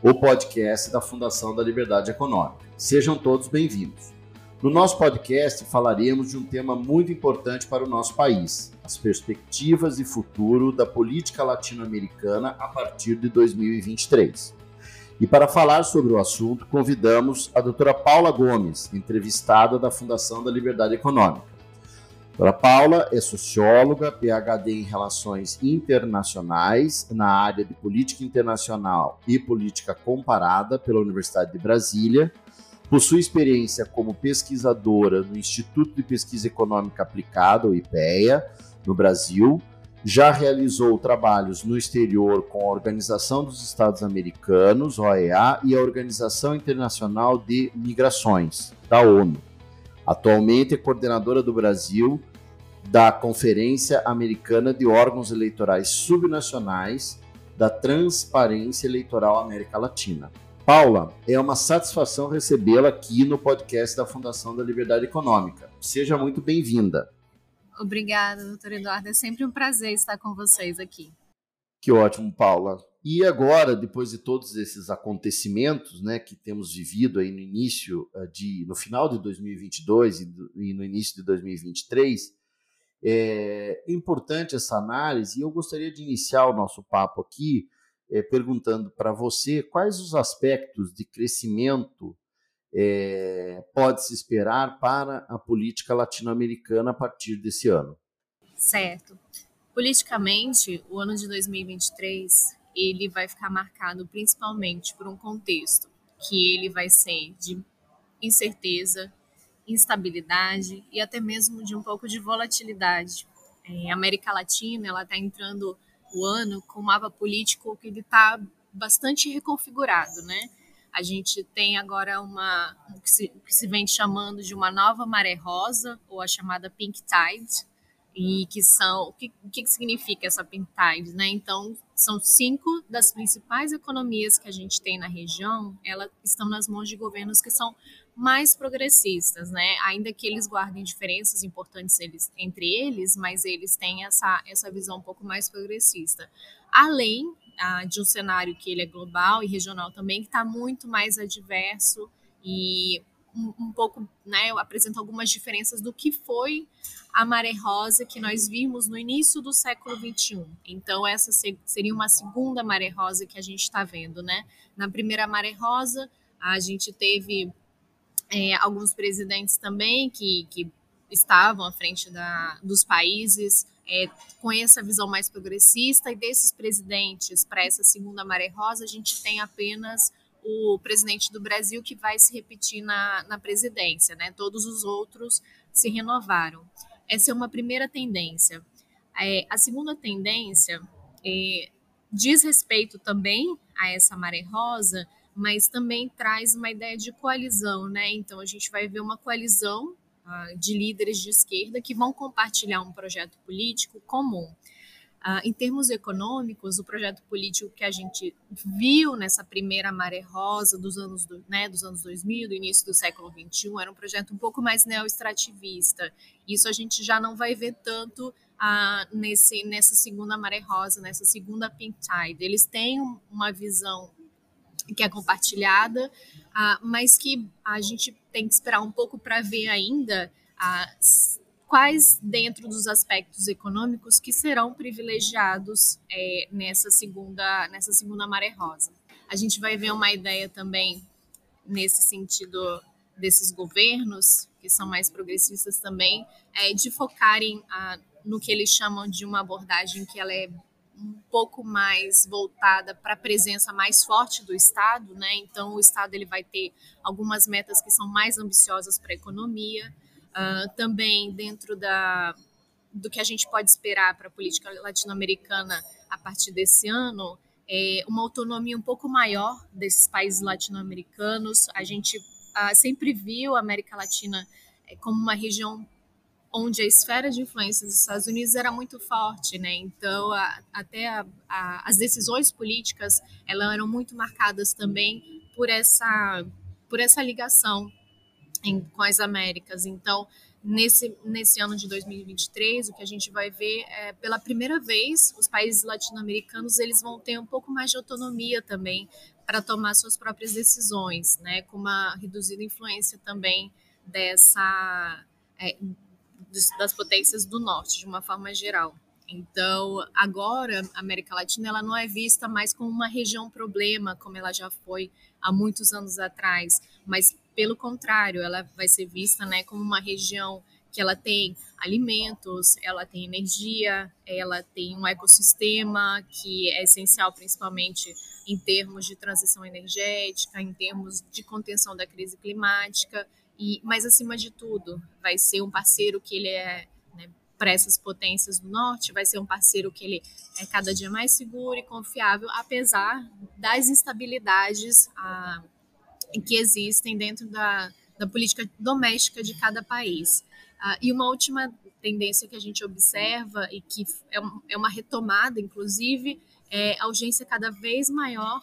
o podcast da Fundação da Liberdade Econômica. Sejam todos bem-vindos. No nosso podcast falaremos de um tema muito importante para o nosso país: as perspectivas e futuro da política latino-americana a partir de 2023. E para falar sobre o assunto, convidamos a doutora Paula Gomes, entrevistada da Fundação da Liberdade Econômica. Dona Paula é socióloga, PhD em Relações Internacionais na área de Política Internacional e Política Comparada pela Universidade de Brasília. Possui experiência como pesquisadora no Instituto de Pesquisa Econômica Aplicada, o IPEA, no Brasil. Já realizou trabalhos no exterior com a Organização dos Estados Americanos, OEA, e a Organização Internacional de Migrações, da ONU. Atualmente é coordenadora do Brasil da Conferência Americana de Órgãos Eleitorais Subnacionais da Transparência Eleitoral América Latina. Paula, é uma satisfação recebê-la aqui no podcast da Fundação da Liberdade Econômica. Seja muito bem-vinda. Obrigada, doutor Eduardo. É sempre um prazer estar com vocês aqui. Que ótimo, Paula. E agora, depois de todos esses acontecimentos, né, que temos vivido aí no início eh, de, no final de 2022 e, e no início de 2023, é importante essa análise e eu gostaria de iniciar o nosso papo aqui é, perguntando para você quais os aspectos de crescimento é, pode se esperar para a política latino-americana a partir desse ano. Certo. Politicamente, o ano de 2023 ele vai ficar marcado principalmente por um contexto que ele vai ser de incerteza, instabilidade e até mesmo de um pouco de volatilidade. É, a América Latina ela está entrando o ano com um mapa político que ele está bastante reconfigurado, né? A gente tem agora uma o que, se, que se vem chamando de uma nova maré rosa ou a chamada pink tide, e que são o que, que significa essa pink tide, né? Então são cinco das principais economias que a gente tem na região, elas estão nas mãos de governos que são mais progressistas, né? Ainda que eles guardem diferenças importantes eles, entre eles, mas eles têm essa, essa visão um pouco mais progressista. Além ah, de um cenário que ele é global e regional também, que está muito mais adverso e um, um, pouco, né, apresenta algumas diferenças do que foi a maré rosa que nós vimos no início do século XXI. Então, essa seria uma segunda maré rosa que a gente está vendo, né? Na primeira maré rosa, a gente teve é, alguns presidentes também que, que estavam à frente da, dos países é, com essa visão mais progressista, e desses presidentes para essa segunda maré rosa, a gente tem apenas o presidente do Brasil que vai se repetir na, na presidência, né? Todos os outros se renovaram. Essa é uma primeira tendência. É, a segunda tendência é, diz respeito também a essa maré rosa, mas também traz uma ideia de coalizão, né? Então a gente vai ver uma coalizão uh, de líderes de esquerda que vão compartilhar um projeto político comum. Uh, em termos econômicos, o projeto político que a gente viu nessa primeira maré rosa dos anos, do, né, dos anos 2000, do início do século 21, era um projeto um pouco mais neoestrativista. Isso a gente já não vai ver tanto uh, nesse, nessa segunda maré rosa, nessa segunda pink tide. Eles têm uma visão que é compartilhada, uh, mas que a gente tem que esperar um pouco para ver ainda uh, quais dentro dos aspectos econômicos que serão privilegiados é, nessa segunda nessa segunda maré rosa. A gente vai ver uma ideia também nesse sentido desses governos que são mais progressistas também é, de focarem uh, no que eles chamam de uma abordagem que ela é um pouco mais voltada para a presença mais forte do Estado, né? Então o Estado ele vai ter algumas metas que são mais ambiciosas para a economia, uh, também dentro da do que a gente pode esperar para a política latino-americana a partir desse ano é, uma autonomia um pouco maior desses países latino-americanos. A gente ah, sempre viu a América Latina é, como uma região onde a esfera de influência dos Estados Unidos era muito forte, né? Então, a, até a, a, as decisões políticas elas eram muito marcadas também por essa por essa ligação em, com as Américas. Então, nesse, nesse ano de 2023, o que a gente vai ver é, pela primeira vez, os países latino-americanos eles vão ter um pouco mais de autonomia também para tomar suas próprias decisões, né, com uma reduzida influência também dessa é, das potências do norte, de uma forma geral. Então, agora, a América Latina ela não é vista mais como uma região problema, como ela já foi há muitos anos atrás, mas pelo contrário, ela vai ser vista né, como uma região que ela tem alimentos, ela tem energia, ela tem um ecossistema que é essencial principalmente em termos de transição energética, em termos de contenção da crise climática, e mas acima de tudo, vai ser um parceiro que ele é né, para essas potências do norte, vai ser um parceiro que ele é cada dia mais seguro e confiável, apesar das instabilidades a, que existem dentro da, da política doméstica de cada país. Uh, e uma última tendência que a gente observa e que é, é uma retomada, inclusive, é a urgência cada vez maior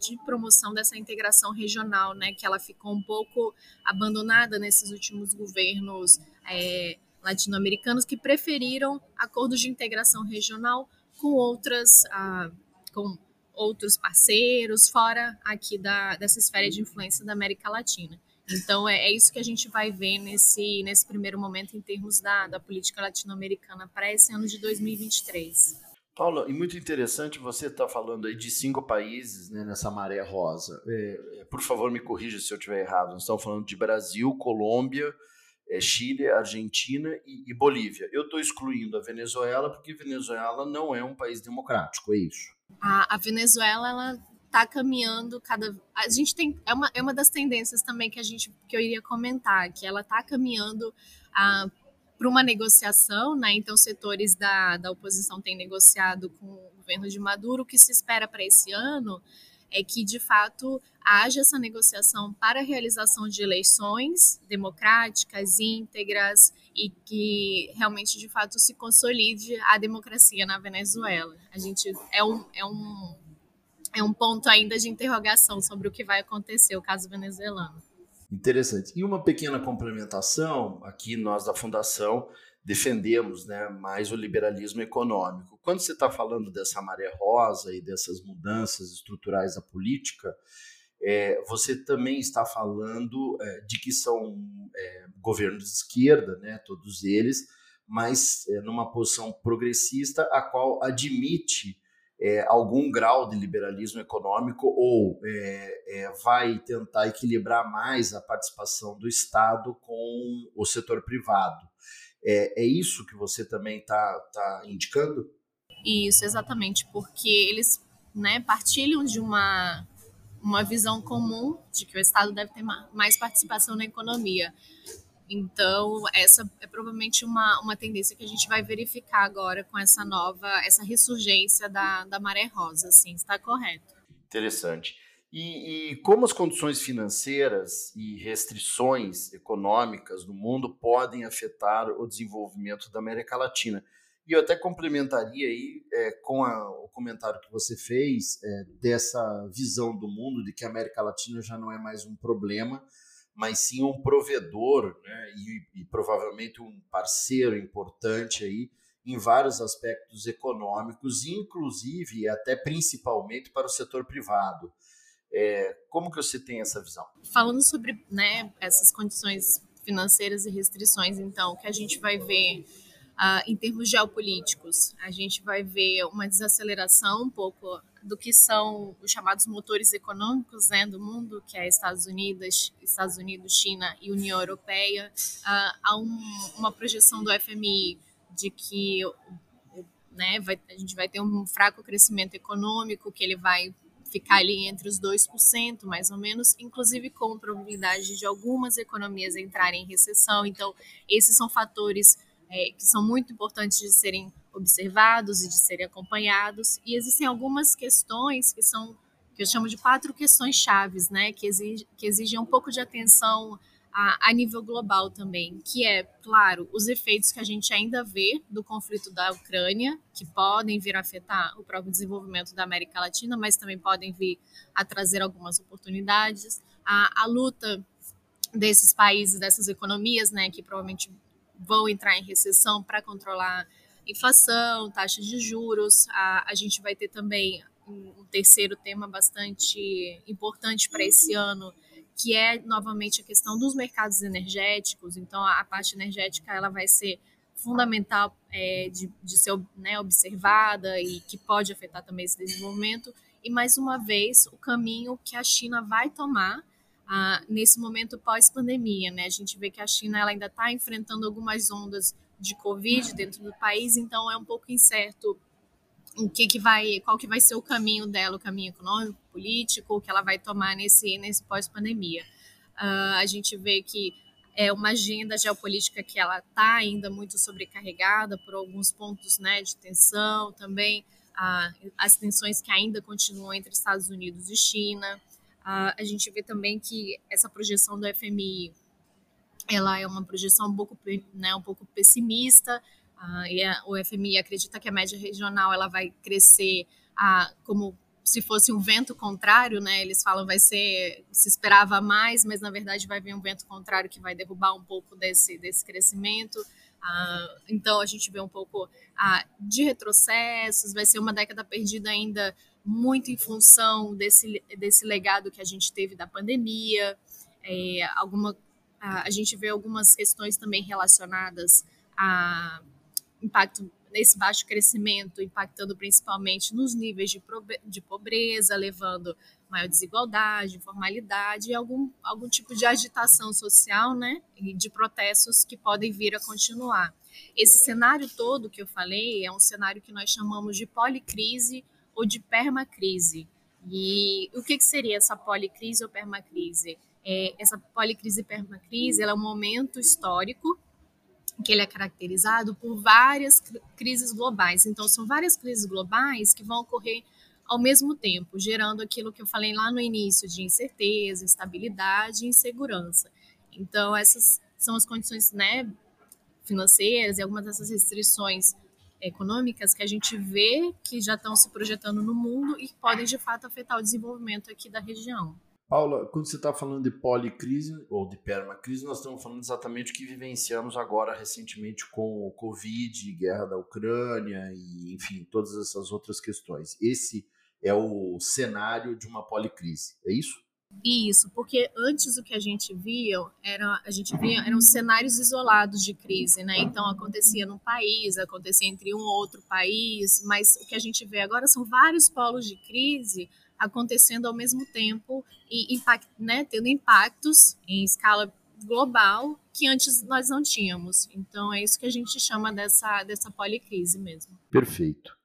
de promoção dessa integração regional, né, que ela ficou um pouco abandonada nesses últimos governos é, latino-americanos que preferiram acordos de integração regional com outras, com outros parceiros fora aqui da, dessa esfera de influência da América Latina. Então, é, é isso que a gente vai ver nesse, nesse primeiro momento em termos da, da política latino-americana para esse ano de 2023. Paula, e muito interessante você estar tá falando aí de cinco países né, nessa maré rosa. É, é, por favor, me corrija se eu estiver errado. Nós estamos falando de Brasil, Colômbia, é, Chile, Argentina e, e Bolívia. Eu estou excluindo a Venezuela porque Venezuela não é um país democrático, é isso? A, a Venezuela, ela está caminhando cada a gente tem é uma, é uma das tendências também que a gente que eu iria comentar que ela está caminhando para uma negociação né? Então setores da, da oposição têm negociado com o governo de Maduro. O que se espera para esse ano é que de fato haja essa negociação para a realização de eleições democráticas íntegras e que realmente de fato se consolide a democracia na Venezuela. A gente é um, é um é um ponto ainda de interrogação sobre o que vai acontecer o caso venezuelano. Interessante. E uma pequena complementação, aqui nós da Fundação defendemos né, mais o liberalismo econômico. Quando você está falando dessa maré rosa e dessas mudanças estruturais da política, é, você também está falando é, de que são é, governos de esquerda, né, todos eles, mas é, numa posição progressista, a qual admite é, algum grau de liberalismo econômico ou é, é, vai tentar equilibrar mais a participação do Estado com o setor privado. É, é isso que você também está tá indicando? Isso, exatamente, porque eles né, partilham de uma, uma visão comum de que o Estado deve ter mais participação na economia. Então, essa é provavelmente uma, uma tendência que a gente vai verificar agora com essa nova, essa ressurgência da, da maré rosa, assim, está correto. Interessante. E, e, como as condições financeiras e restrições econômicas do mundo podem afetar o desenvolvimento da América Latina? E eu até complementaria aí é, com a, o comentário que você fez é, dessa visão do mundo de que a América Latina já não é mais um problema, mas sim um provedor né, e, e, provavelmente um parceiro importante aí em vários aspectos econômicos, inclusive e até principalmente para o setor privado. É, como que você tem essa visão? Falando sobre né, essas condições financeiras e restrições, então, que a gente vai ver Uh, em termos geopolíticos, a gente vai ver uma desaceleração um pouco do que são os chamados motores econômicos né, do mundo, que é Estados Unidos, Estados Unidos, China e União Europeia. Uh, há um, uma projeção do FMI de que né, vai, a gente vai ter um fraco crescimento econômico, que ele vai ficar ali entre os 2%, mais ou menos, inclusive com probabilidade de algumas economias entrarem em recessão. Então, esses são fatores é, que são muito importantes de serem observados e de serem acompanhados. E existem algumas questões que são que eu chamo de quatro questões chaves, né, que, exige, que exigem um pouco de atenção a, a, nível global também, que é, claro, os efeitos que a gente ainda vê do conflito da Ucrânia, que podem vir a afetar o próprio desenvolvimento da América Latina, mas também podem vir a trazer algumas oportunidades. A, a luta desses países, dessas economias, né, que provavelmente vão entrar em recessão para controlar inflação, taxas de juros. A, a gente vai ter também um terceiro tema bastante importante para esse ano, que é novamente a questão dos mercados energéticos. Então, a, a parte energética ela vai ser fundamental é, de, de ser né, observada e que pode afetar também esse desenvolvimento. E mais uma vez, o caminho que a China vai tomar ah, nesse momento pós-pandemia. Né? A gente vê que a China ela ainda está enfrentando algumas ondas de Covid dentro do país, então é um pouco incerto o que, que vai, qual que vai ser o caminho dela, o caminho econômico, político, que ela vai tomar nesse, nesse pós-pandemia. Uh, a gente vê que é uma agenda geopolítica que ela está ainda muito sobrecarregada por alguns pontos né, de tensão também, uh, as tensões que ainda continuam entre Estados Unidos e China. Uh, a gente vê também que essa projeção do FMI ela é uma projeção um pouco, né, um pouco pessimista, Uh, e a, o FMI acredita que a média regional ela vai crescer uh, como se fosse um vento contrário, né? Eles falam vai ser se esperava mais, mas na verdade vai vir um vento contrário que vai derrubar um pouco desse desse crescimento. Então a gente vê um pouco uh, de retrocessos. Vai ser uma década perdida ainda muito em função desse desse legado que a gente teve da pandemia. É, alguma a gente vê algumas questões também relacionadas a impacto nesse baixo crescimento, impactando principalmente nos níveis de, de pobreza, levando maior desigualdade, informalidade e algum, algum tipo de agitação social, né, e de protestos que podem vir a continuar. Esse cenário todo que eu falei é um cenário que nós chamamos de policrise ou de permacrise. E o que, que seria essa policrise ou permacrise? É, essa policrise e permacrise é um momento histórico que ele é caracterizado por várias crises globais. Então, são várias crises globais que vão ocorrer ao mesmo tempo, gerando aquilo que eu falei lá no início de incerteza, instabilidade e insegurança. Então, essas são as condições né, financeiras e algumas dessas restrições econômicas que a gente vê que já estão se projetando no mundo e que podem, de fato, afetar o desenvolvimento aqui da região. Paula, quando você está falando de policrise ou de permacrise, nós estamos falando exatamente o que vivenciamos agora recentemente com o Covid, guerra da Ucrânia e, enfim, todas essas outras questões. Esse é o cenário de uma policrise, é isso? Isso, porque antes o que a gente via era a gente via eram cenários isolados de crise, né? Então acontecia num país, acontecia entre um ou outro país, mas o que a gente vê agora são vários polos de crise acontecendo ao mesmo tempo e impact, né, tendo impactos em escala global que antes nós não tínhamos. Então é isso que a gente chama dessa, dessa policrise mesmo. Perfeito.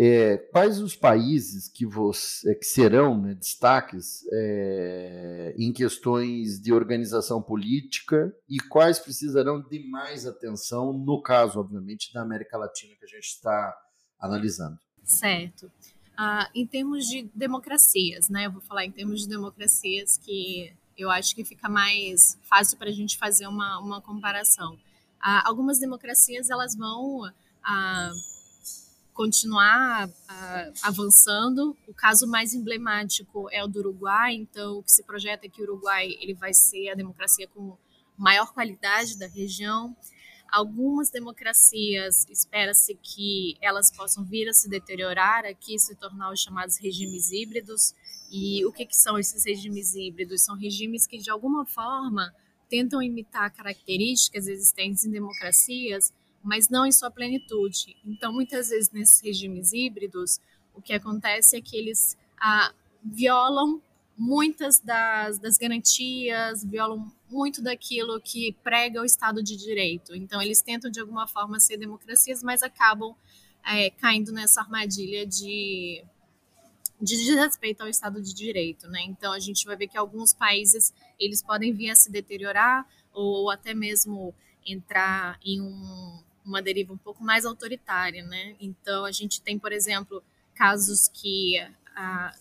É, quais os países que, você, que serão né, destaques é, em questões de organização política e quais precisarão de mais atenção, no caso, obviamente, da América Latina que a gente está analisando? Certo. Ah, em termos de democracias, né? Eu vou falar em termos de democracias que eu acho que fica mais fácil para a gente fazer uma, uma comparação. Ah, algumas democracias elas vão ah, continuar avançando. O caso mais emblemático é o do Uruguai. Então, o que se projeta é que o Uruguai ele vai ser a democracia com maior qualidade da região. Algumas democracias espera-se que elas possam vir a se deteriorar aqui, se tornar os chamados regimes híbridos. E o que, que são esses regimes híbridos? São regimes que, de alguma forma, tentam imitar características existentes em democracias, mas não em sua plenitude. Então, muitas vezes, nesses regimes híbridos, o que acontece é que eles ah, violam muitas das, das garantias, violam muito daquilo que prega o Estado de Direito. Então, eles tentam, de alguma forma, ser democracias, mas acabam é, caindo nessa armadilha de, de desrespeito ao Estado de Direito. Né? Então, a gente vai ver que alguns países eles podem vir a se deteriorar ou até mesmo entrar em um, uma deriva um pouco mais autoritária, né? Então a gente tem, por exemplo, casos que ah,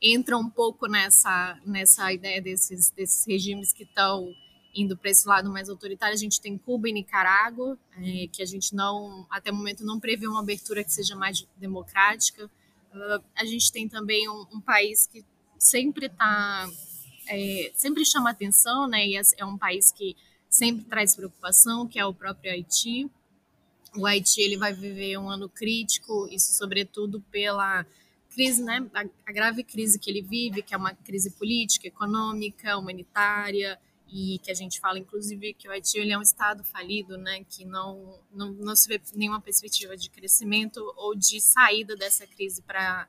entram um pouco nessa nessa ideia desses desses regimes que estão indo para esse lado mais autoritário. A gente tem Cuba e Nicarágua, é, que a gente não até o momento não prevê uma abertura que seja mais democrática. Uh, a gente tem também um, um país que sempre está é, sempre chama atenção, né? E é, é um país que sempre traz preocupação, que é o próprio Haiti. O Haiti ele vai viver um ano crítico, isso sobretudo pela crise, né, a, a, grave crise que ele vive, que é uma crise política, econômica, humanitária, e que a gente fala, inclusive, que o Haiti ele é um estado falido, né, que não, não, não se vê nenhuma perspectiva de crescimento ou de saída dessa crise para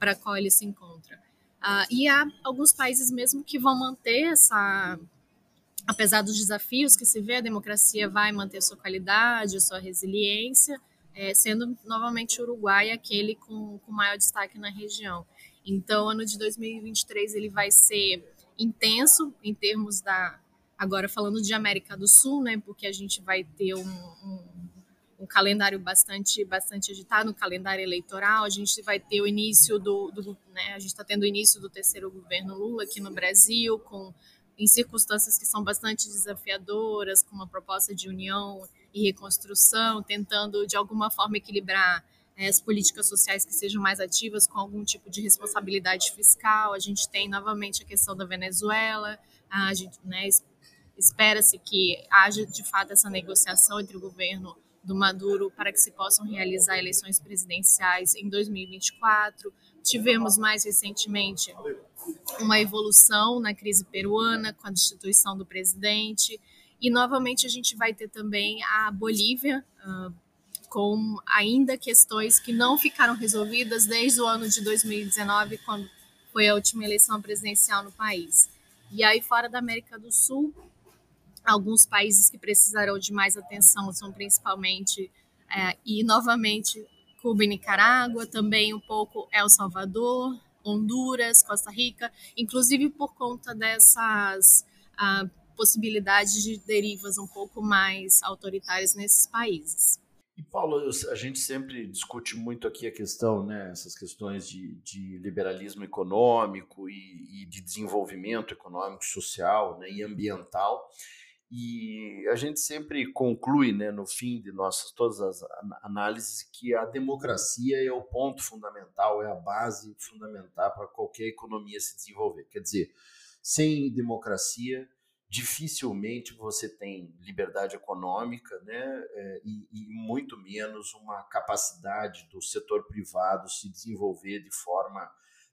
a qual ele se encontra. Uh, e há alguns países mesmo que vão manter essa apesar dos desafios que se vê, a democracia vai manter sua qualidade, sua resiliência, é, sendo novamente o Uruguai aquele com, com maior destaque na região. Então, ano de 2023 ele vai ser intenso em termos da agora falando de América do Sul, né? Porque a gente vai ter um, um, um calendário bastante bastante agitado, um calendário eleitoral. A gente vai ter o início do, do né? A gente está tendo o início do terceiro governo Lula aqui no Brasil com em circunstâncias que são bastante desafiadoras, com uma proposta de união e reconstrução, tentando de alguma forma equilibrar é, as políticas sociais que sejam mais ativas com algum tipo de responsabilidade fiscal. A gente tem novamente a questão da Venezuela, a gente né, espera-se que haja de fato essa negociação entre o governo do Maduro para que se possam realizar eleições presidenciais em 2024. Tivemos mais recentemente uma evolução na crise peruana com a destituição do presidente. E novamente a gente vai ter também a Bolívia, uh, com ainda questões que não ficaram resolvidas desde o ano de 2019, quando foi a última eleição presidencial no país. E aí, fora da América do Sul, alguns países que precisarão de mais atenção são principalmente, é, e novamente, Cuba e Nicarágua, também um pouco El Salvador, Honduras, Costa Rica, inclusive por conta dessas uh, possibilidades de derivas um pouco mais autoritárias nesses países. E Paulo, a gente sempre discute muito aqui a questão, né, essas questões de, de liberalismo econômico e, e, de desenvolvimento econômico, social né, e ambiental. E a gente sempre conclui, né, no fim de nossas todas as análises, que a democracia é o ponto fundamental, é a base fundamental para qualquer economia se desenvolver. Quer dizer, sem democracia, dificilmente você tem liberdade econômica, né, é, e, e muito menos uma capacidade do setor privado se desenvolver de forma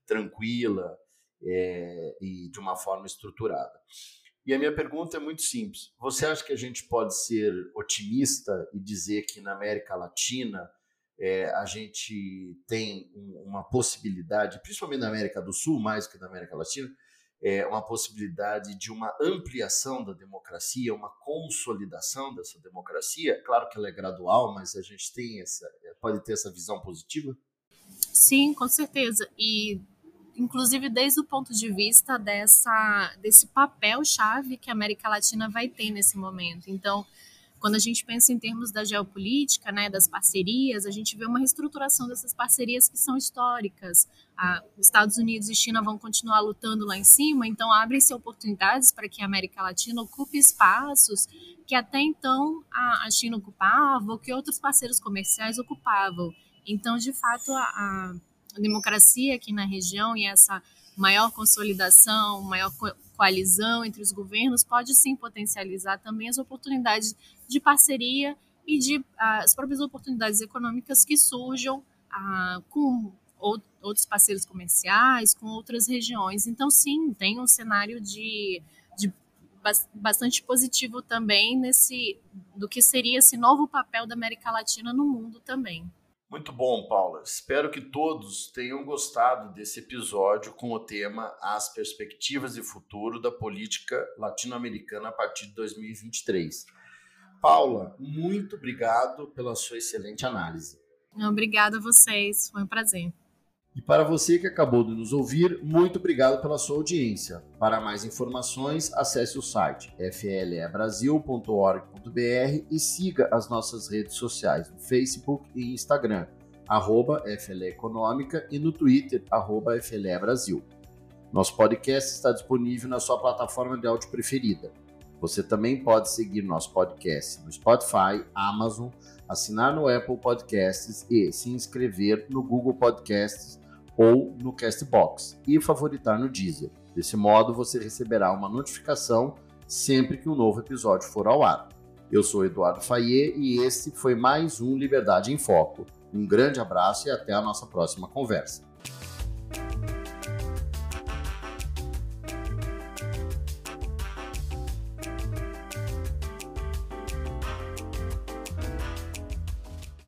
tranquila é, e de uma forma estruturada. E a minha pergunta é muito simples. Você acha que a gente pode ser otimista e dizer que na América Latina é, a gente tem um, uma possibilidade, principalmente na América do Sul, mais que na América Latina, é, uma possibilidade de uma ampliação da democracia, uma consolidação dessa democracia? Claro que ela é gradual, mas a gente tem essa, pode ter essa visão positiva? Sim, com certeza. E inclusive desde o ponto de vista dessa, desse papel-chave que a América Latina vai ter nesse momento. Então, quando a gente pensa em termos da geopolítica, né, das parcerias, a gente vê uma reestruturação dessas parcerias que são históricas. Ah, os Estados Unidos e China vão continuar lutando lá em cima, então abrem-se oportunidades para que a América Latina ocupe espaços que até então a, a China ocupava ou que outros parceiros comerciais ocupavam. Então, de fato, a, a democracia aqui na região e essa maior consolidação, maior coalizão entre os governos pode sim potencializar também as oportunidades de parceria e de uh, as próprias oportunidades econômicas que surjam uh, com outros parceiros comerciais, com outras regiões. Então, sim, tem um cenário de, de bastante positivo também nesse do que seria esse novo papel da América Latina no mundo também. Muito bom, Paula. Espero que todos tenham gostado desse episódio com o tema As Perspectivas de Futuro da Política Latino-Americana a partir de 2023. Paula, muito obrigado pela sua excelente análise. Obrigada a vocês, foi um prazer. E para você que acabou de nos ouvir, muito obrigado pela sua audiência. Para mais informações, acesse o site flebrasil.org.br e siga as nossas redes sociais no Facebook e Instagram, arroba FLE Econômica e no Twitter, arroba FLE Brasil. Nosso podcast está disponível na sua plataforma de áudio preferida. Você também pode seguir nosso podcast no Spotify, Amazon, assinar no Apple Podcasts e se inscrever no Google Podcasts ou no Castbox e favoritar no Deezer. Desse modo, você receberá uma notificação sempre que um novo episódio for ao ar. Eu sou Eduardo Fayet e este foi mais um Liberdade em Foco. Um grande abraço e até a nossa próxima conversa.